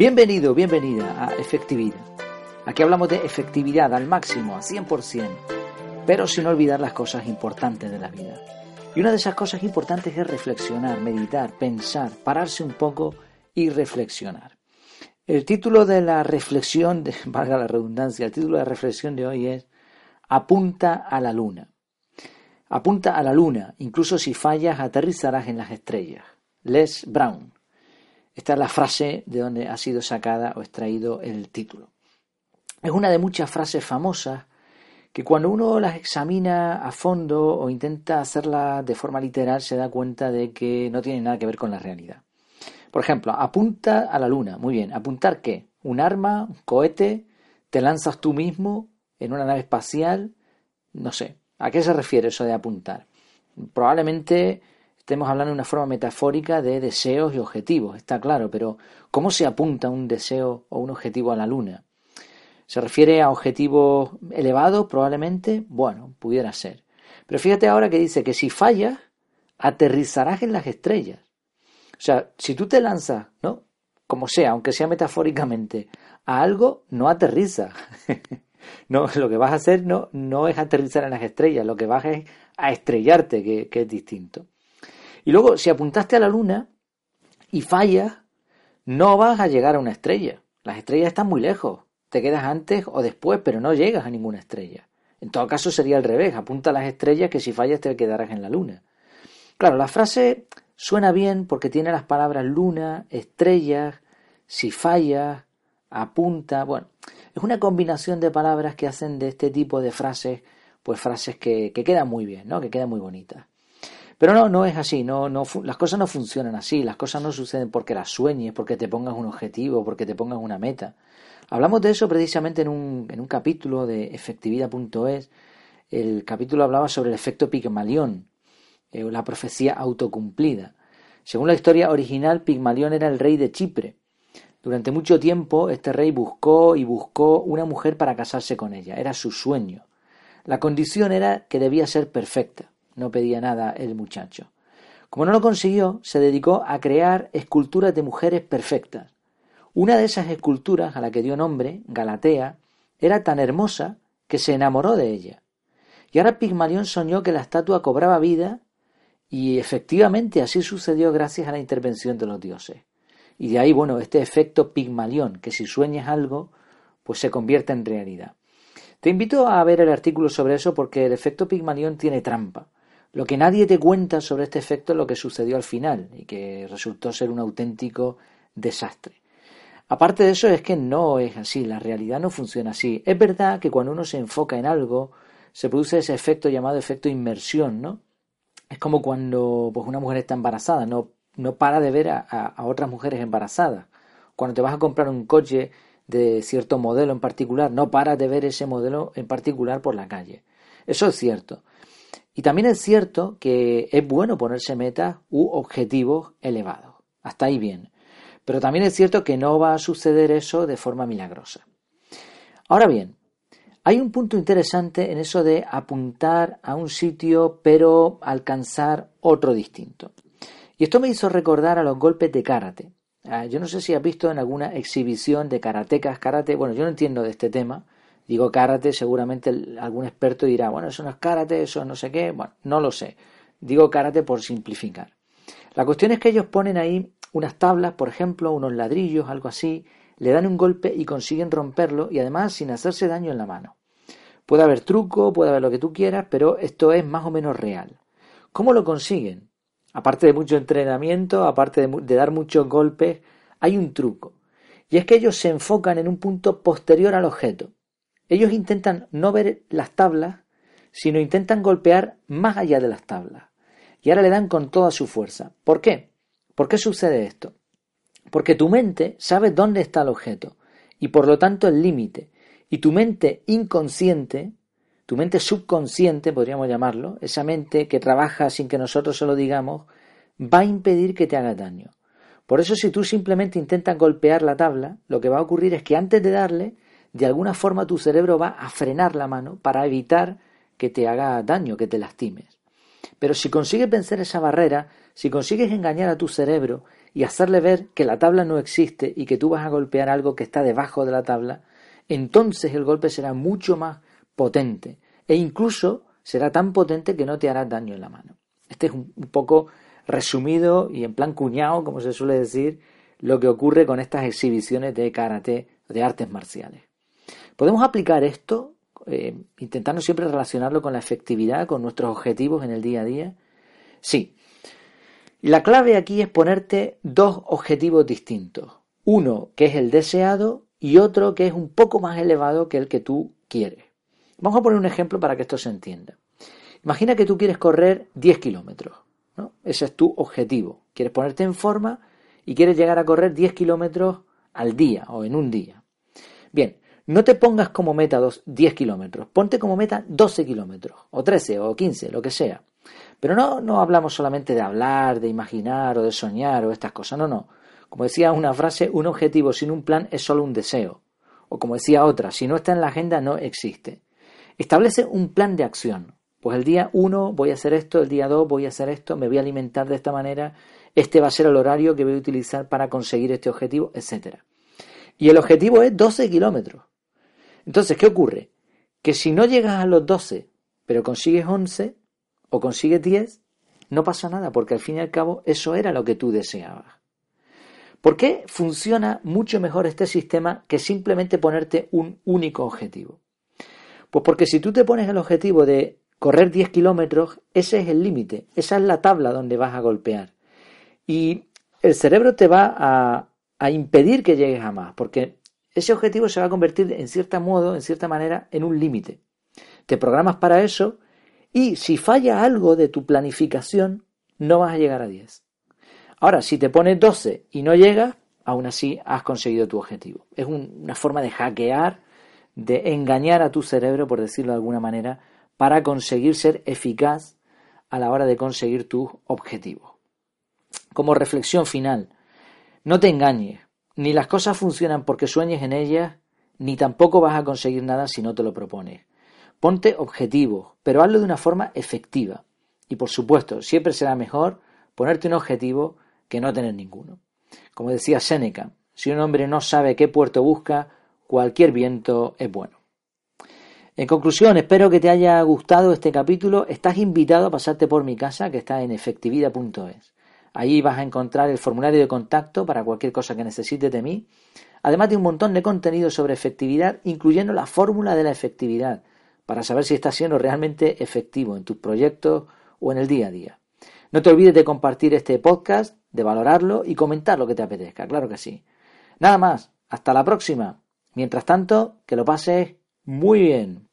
Bienvenido, bienvenida a Efectividad. Aquí hablamos de efectividad al máximo, a 100%, pero sin olvidar las cosas importantes de la vida. Y una de esas cosas importantes es reflexionar, meditar, pensar, pararse un poco y reflexionar. El título de la reflexión, de, valga la redundancia, el título de la reflexión de hoy es Apunta a la luna. Apunta a la luna, incluso si fallas aterrizarás en las estrellas. Les Brown. Esta es la frase de donde ha sido sacada o extraído el título. Es una de muchas frases famosas que cuando uno las examina a fondo o intenta hacerlas de forma literal se da cuenta de que no tiene nada que ver con la realidad. Por ejemplo, apunta a la luna. Muy bien, ¿apuntar qué? ¿Un arma? ¿Un cohete? ¿Te lanzas tú mismo en una nave espacial? No sé. ¿A qué se refiere eso de apuntar? Probablemente estemos hablando de una forma metafórica de deseos y objetivos, está claro, pero ¿cómo se apunta un deseo o un objetivo a la luna? ¿Se refiere a objetivos elevados probablemente? Bueno, pudiera ser. Pero fíjate ahora que dice que si fallas, aterrizarás en las estrellas. O sea, si tú te lanzas, ¿no? Como sea, aunque sea metafóricamente, a algo, no aterriza. No, lo que vas a hacer no, no es aterrizar en las estrellas, lo que vas es a estrellarte, que, que es distinto. Y luego, si apuntaste a la luna y fallas, no vas a llegar a una estrella. Las estrellas están muy lejos. Te quedas antes o después, pero no llegas a ninguna estrella. En todo caso sería al revés. Apunta a las estrellas que si fallas te quedarás en la luna. Claro, la frase suena bien porque tiene las palabras luna, estrellas, si fallas, apunta. Bueno, es una combinación de palabras que hacen de este tipo de frases, pues frases que, quedan muy bien, ¿no? Que quedan muy bonitas. Pero no, no es así, no, no, las cosas no funcionan así, las cosas no suceden porque las sueñes, porque te pongas un objetivo, porque te pongas una meta. Hablamos de eso precisamente en un, en un capítulo de efectividad.es. El capítulo hablaba sobre el efecto Pigmalión, eh, la profecía autocumplida. Según la historia original, Pigmalión era el rey de Chipre, durante mucho tiempo este rey buscó y buscó una mujer para casarse con ella, era su sueño. La condición era que debía ser perfecta, no pedía nada el muchacho. Como no lo consiguió, se dedicó a crear esculturas de mujeres perfectas. Una de esas esculturas, a la que dio nombre, Galatea, era tan hermosa que se enamoró de ella. Y ahora Pigmalión soñó que la estatua cobraba vida y efectivamente así sucedió gracias a la intervención de los dioses. Y de ahí, bueno, este efecto Pigmalión, que si sueñas algo, pues se convierte en realidad. Te invito a ver el artículo sobre eso porque el efecto Pigmalión tiene trampa. Lo que nadie te cuenta sobre este efecto es lo que sucedió al final y que resultó ser un auténtico desastre. Aparte de eso es que no es así, la realidad no funciona así. Es verdad que cuando uno se enfoca en algo, se produce ese efecto llamado efecto inmersión, ¿no? Es como cuando pues, una mujer está embarazada, no no para de ver a, otras mujeres embarazadas. Cuando te vas a comprar un coche de cierto modelo en particular, no paras de ver ese modelo en particular por la calle. Eso es cierto. Y también es cierto que es bueno ponerse metas u objetivos elevados. Hasta ahí bien. Pero también es cierto que no va a suceder eso de forma milagrosa. Ahora bien, hay un punto interesante en eso de apuntar a un sitio pero alcanzar otro distinto. Y esto me hizo recordar a los golpes de karate. Ah, yo no sé si has visto en alguna exhibición de karatecas, karate. Bueno, yo no entiendo de este tema. Digo karate, seguramente algún experto dirá, bueno, eso no es karate, eso no sé qué. Bueno, no lo sé. Digo karate por simplificar. La cuestión es que ellos ponen ahí unas tablas, por ejemplo, unos ladrillos, algo así, le dan un golpe y consiguen romperlo y además sin hacerse daño en la mano. Puede haber truco, puede haber lo que tú quieras, pero esto es más o menos real. ¿Cómo lo consiguen? aparte de mucho entrenamiento, aparte de, dar muchos golpes, hay un truco. Y es que ellos se enfocan en un punto posterior al objeto. Ellos intentan no ver las tablas, sino intentan golpear más allá de las tablas. Y ahora le dan con toda su fuerza. ¿Por qué? ¿Por qué sucede esto? Porque tu mente sabe dónde está el objeto y por lo tanto el límite. Y tu mente inconsciente tu mente subconsciente, podríamos llamarlo, esa mente que trabaja sin que nosotros se lo digamos, va a impedir que te haga daño. Por eso si tú simplemente intentas golpear la tabla, lo que va a ocurrir es que antes de darle, de alguna forma tu cerebro va a frenar la mano para evitar que te haga daño, que te lastimes. Pero si consigues vencer esa barrera, si consigues engañar a tu cerebro y hacerle ver que la tabla no existe y que tú vas a golpear algo que está debajo de la tabla, entonces el golpe será mucho más potente e incluso será tan potente que no te hará daño en la mano. Este es un, poco resumido y en plan cuñado, como se suele decir, lo que ocurre con estas exhibiciones de karate, de artes marciales. Podemos aplicar esto, eh, intentando siempre relacionarlo con la efectividad, con nuestros objetivos en el día a día. Sí. La clave aquí es ponerte dos objetivos distintos. Uno que es el deseado y otro que es un poco más elevado que el que tú quieres. Vamos a poner un ejemplo para que esto se entienda. Imagina que tú quieres correr 10 kilómetros. Ese es tu objetivo. Quieres ponerte en forma y quieres llegar a correr 10 kilómetros al día o en un día. Bien, no te pongas como meta 10 kilómetros, ponte como meta 12 kilómetros, o 13, o 15, lo que sea. Pero no, no hablamos solamente de hablar, de imaginar o de soñar o estas cosas, no, no. Como decía una frase, un objetivo sin un plan es solo un deseo. O como decía otra, si no está en la agenda no existe. Establece un plan de acción. Pues el día 1 voy a hacer esto, el día 2 voy a hacer esto, me voy a alimentar de esta manera, este va a ser el horario que voy a utilizar para conseguir este objetivo, etc. Y el objetivo es 12 kilómetros. Entonces, ¿qué ocurre? Que si no llegas a los 12, pero consigues 11 o consigues 10, no pasa nada, porque al fin y al cabo eso era lo que tú deseabas. ¿Por qué funciona mucho mejor este sistema que simplemente ponerte un único objetivo? Pues porque si tú te pones el objetivo de correr 10 kilómetros, ese es el límite, esa es la tabla donde vas a golpear. Y el cerebro te va a, impedir que llegues a más, porque ese objetivo se va a convertir en cierto modo, en cierta manera, en un límite. Te programas para eso y si falla algo de tu planificación, no vas a llegar a 10. Ahora, si te pones 12 y no llegas, aún así has conseguido tu objetivo. Es una forma de hackear, de engañar a tu cerebro, por decirlo de alguna manera, para conseguir ser eficaz a la hora de conseguir tus objetivos. Como reflexión final, no te engañes, ni las cosas funcionan porque sueñes en ellas, ni tampoco vas a conseguir nada si no te lo propones. Ponte objetivos, pero hazlo de una forma efectiva. Y por supuesto, siempre será mejor ponerte un objetivo que no tener ninguno. Como decía Séneca, si un hombre no sabe qué puerto busca, cualquier viento es bueno. En conclusión, espero que te haya gustado este capítulo. Estás invitado a pasarte por mi casa que está en efectividad.es. Ahí vas a encontrar el formulario de contacto para cualquier cosa que necesites de mí, además de un montón de contenido sobre efectividad, incluyendo la fórmula de la efectividad, para saber si estás siendo realmente efectivo en tus proyectos o en el día a día. No te olvides de compartir este podcast, de valorarlo y comentar lo que te apetezca, claro que sí. Nada más, hasta la próxima. Mientras tanto, que lo pases muy bien.